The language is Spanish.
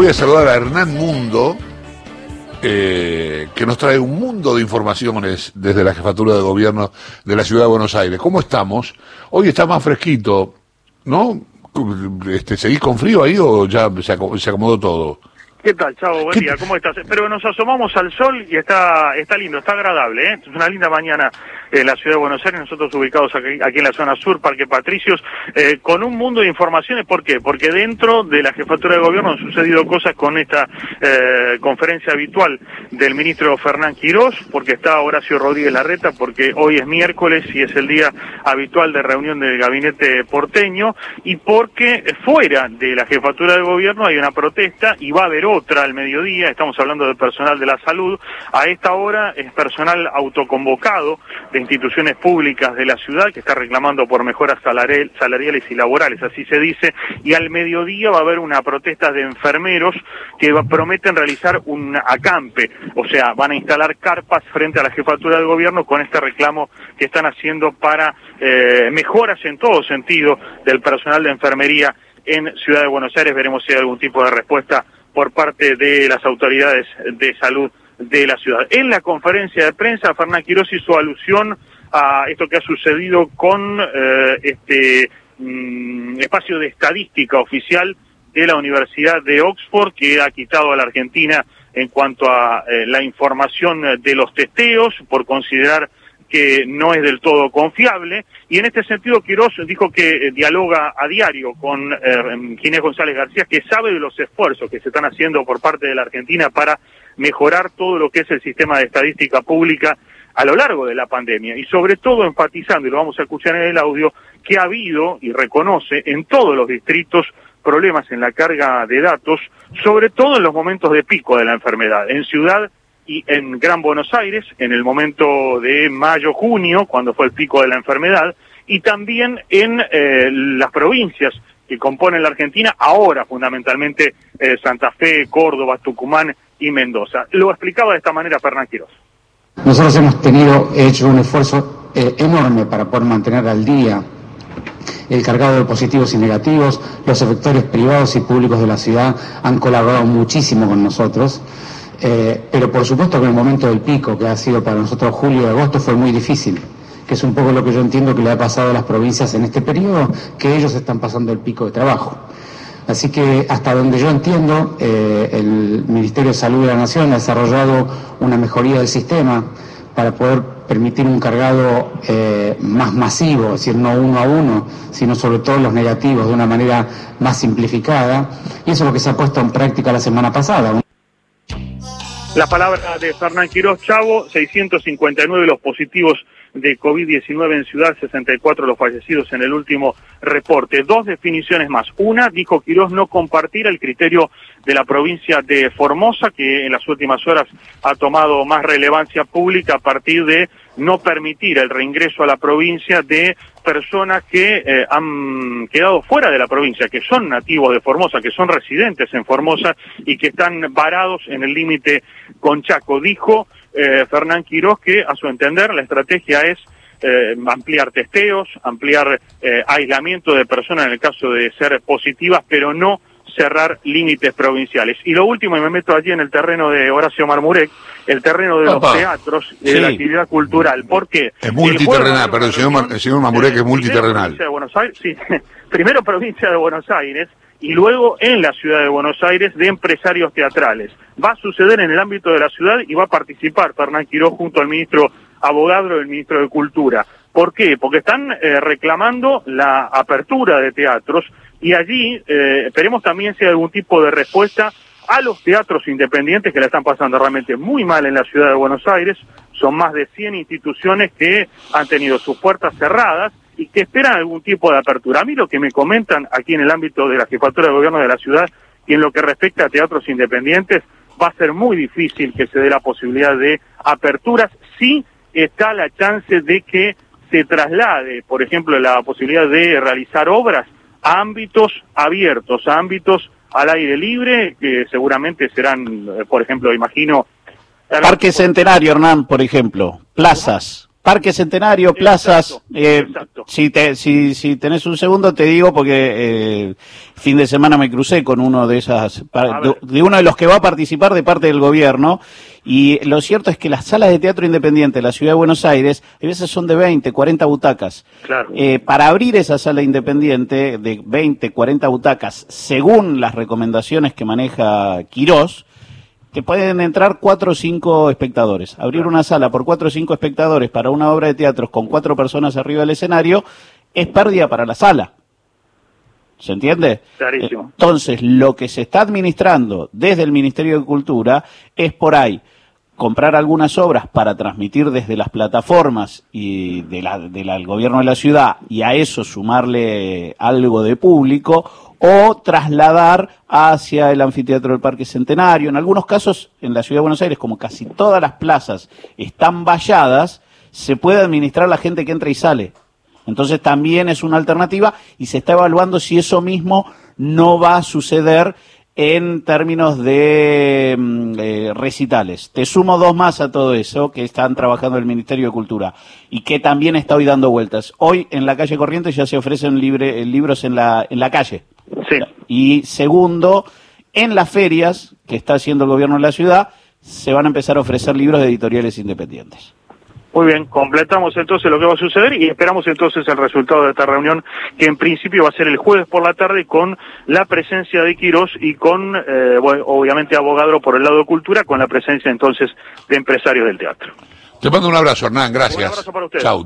Voy a saludar a Hernán Mundo, eh, que nos trae un mundo de informaciones desde la jefatura de gobierno de la ciudad de Buenos Aires. ¿Cómo estamos? Hoy está más fresquito, ¿no? Este, ¿Seguís con frío ahí o ya se acomodó todo? ¿Qué tal, Chavo? Buen día, ¿cómo estás? Pero nos asomamos al sol y está, está lindo, está agradable, ¿eh? Es una linda mañana en la ciudad de Buenos Aires, nosotros ubicados aquí, aquí en la zona sur, Parque Patricios, eh, con un mundo de informaciones. ¿Por qué? Porque dentro de la jefatura de gobierno han sucedido cosas con esta eh, conferencia habitual del ministro Fernán Quirós, porque está Horacio Rodríguez Larreta, porque hoy es miércoles y es el día habitual de reunión del gabinete porteño, y porque fuera de la jefatura de gobierno hay una protesta y va a haber otra al mediodía, estamos hablando del personal de la salud, a esta hora es personal autoconvocado de instituciones públicas de la ciudad que está reclamando por mejoras salariales y laborales, así se dice, y al mediodía va a haber una protesta de enfermeros que prometen realizar un acampe, o sea, van a instalar carpas frente a la jefatura del gobierno con este reclamo que están haciendo para eh, mejoras en todo sentido del personal de enfermería en Ciudad de Buenos Aires. Veremos si hay algún tipo de respuesta por parte de las autoridades de salud de la ciudad. En la conferencia de prensa, Fernán Quiroz hizo alusión a esto que ha sucedido con eh, este mm, espacio de estadística oficial de la Universidad de Oxford, que ha quitado a la Argentina en cuanto a eh, la información de los testeos, por considerar que no es del todo confiable. Y en este sentido, Quirós dijo que eh, dialoga a diario con eh, Ginés González García, que sabe de los esfuerzos que se están haciendo por parte de la Argentina para mejorar todo lo que es el sistema de estadística pública a lo largo de la pandemia. Y sobre todo enfatizando, y lo vamos a escuchar en el audio, que ha habido y reconoce en todos los distritos problemas en la carga de datos, sobre todo en los momentos de pico de la enfermedad. En Ciudad y en Gran Buenos Aires, en el momento de mayo-junio, cuando fue el pico de la enfermedad, y también en eh, las provincias que componen la Argentina, ahora fundamentalmente eh, Santa Fe, Córdoba, Tucumán y Mendoza. Lo explicaba de esta manera Fernán Quiroz. Nosotros hemos tenido, hecho un esfuerzo eh, enorme para poder mantener al día el cargado de positivos y negativos. Los efectores privados y públicos de la ciudad han colaborado muchísimo con nosotros. Eh, pero por supuesto que el momento del pico, que ha sido para nosotros julio y agosto, fue muy difícil, que es un poco lo que yo entiendo que le ha pasado a las provincias en este periodo, que ellos están pasando el pico de trabajo. Así que hasta donde yo entiendo, eh, el Ministerio de Salud de la Nación ha desarrollado una mejoría del sistema para poder permitir un cargado eh, más masivo, es decir, no uno a uno, sino sobre todo los negativos de una manera más simplificada. Y eso es lo que se ha puesto en práctica la semana pasada. La palabra de Fernán Quiroz Chavo, 659 los positivos de COVID-19 en Ciudad, 64 los fallecidos en el último reporte. Dos definiciones más. Una, dijo Quiroz no compartir el criterio de la provincia de Formosa, que en las últimas horas ha tomado más relevancia pública a partir de no permitir el reingreso a la provincia de personas que eh, han quedado fuera de la provincia, que son nativos de Formosa, que son residentes en Formosa y que están varados en el límite con Chaco. Dijo eh, Fernán Quiroz que, a su entender, la estrategia es eh, ampliar testeos, ampliar aislamiento de personas en el caso de ser positivas, pero no cerrar límites provinciales. Y lo último, y me meto allí en el terreno de Horacio Marmurek, el terreno de los teatros y de la actividad cultural. ¿Por qué? Es multiterrenal, pero el señor, Marmurek es multiterrenal. De Buenos Aires, sí. primero provincia de Buenos Aires y luego en la ciudad de Buenos Aires de empresarios teatrales. Va a suceder en el ámbito de la ciudad y va a participar Fernán Quiró junto al ministro abogado y el ministro de Cultura. ¿Por qué? Porque están eh, reclamando la apertura de teatros y allí eh, esperemos también si hay algún tipo de respuesta a los teatros independientes que la están pasando realmente muy mal en la ciudad de Buenos Aires. Son más de 100 instituciones que han tenido sus puertas cerradas y que esperan algún tipo de apertura. A mí lo que me comentan aquí en el ámbito de la jefatura de gobierno de la ciudad y en lo que respecta a teatros independientes, va a ser muy difícil que se dé la posibilidad de aperturas si está la chance de que se traslade, por ejemplo, la posibilidad de realizar obras a ámbitos abiertos, a ámbitos al aire libre, que seguramente serán, eh, por ejemplo, imagino... Parque Centenario, Hernán, por ejemplo, plazas, Parque Centenario, plazas. Eh, si, te, si, si tenés un segundo, te digo, porque eh, fin de semana me crucé con uno de esas, de, uno de los que va a participar de parte del gobierno. Y lo cierto es que las salas de teatro independiente de la ciudad de Buenos Aires, a veces son de 20, 40 butacas. Claro. Eh, para abrir esa sala independiente de 20, 40 butacas, según las recomendaciones que maneja Quirós, te pueden entrar cuatro o cinco espectadores. Abrir una sala por cuatro o cinco espectadores para una obra de teatro con cuatro personas arriba del escenario es pérdida para la sala. ¿Se entiende? Clarísimo. Entonces, lo que se está administrando desde el Ministerio de Cultura es por ahí comprar algunas obras para transmitir desde las plataformas y de la, del gobierno de la ciudad y a eso sumarle algo de público o trasladar hacia el anfiteatro del Parque Centenario. En algunos casos, en la Ciudad de Buenos Aires, como casi todas las plazas están valladas, se puede administrar la gente que entra y sale. Entonces también es una alternativa y se está evaluando si eso mismo no va a suceder en términos de mm, eh, recitales. Te sumo dos más a todo eso que están trabajando el Ministerio de Cultura y que también está hoy dando vueltas. Hoy en la calle Corrientes ya se ofrecen libre, libros en la, en la calle. Y segundo, en las ferias que está haciendo el gobierno de la ciudad, se van a empezar a ofrecer libros de editoriales independientes. Muy bien, completamos entonces lo que va a suceder y esperamos entonces el resultado de esta reunión que en principio va a ser el jueves por la tarde con la presencia de Quirós y con, eh, obviamente, abogado por el lado de cultura, con la presencia entonces de empresarios del teatro. Te mando un abrazo, Hernán, gracias. Un abrazo para usted. Chau.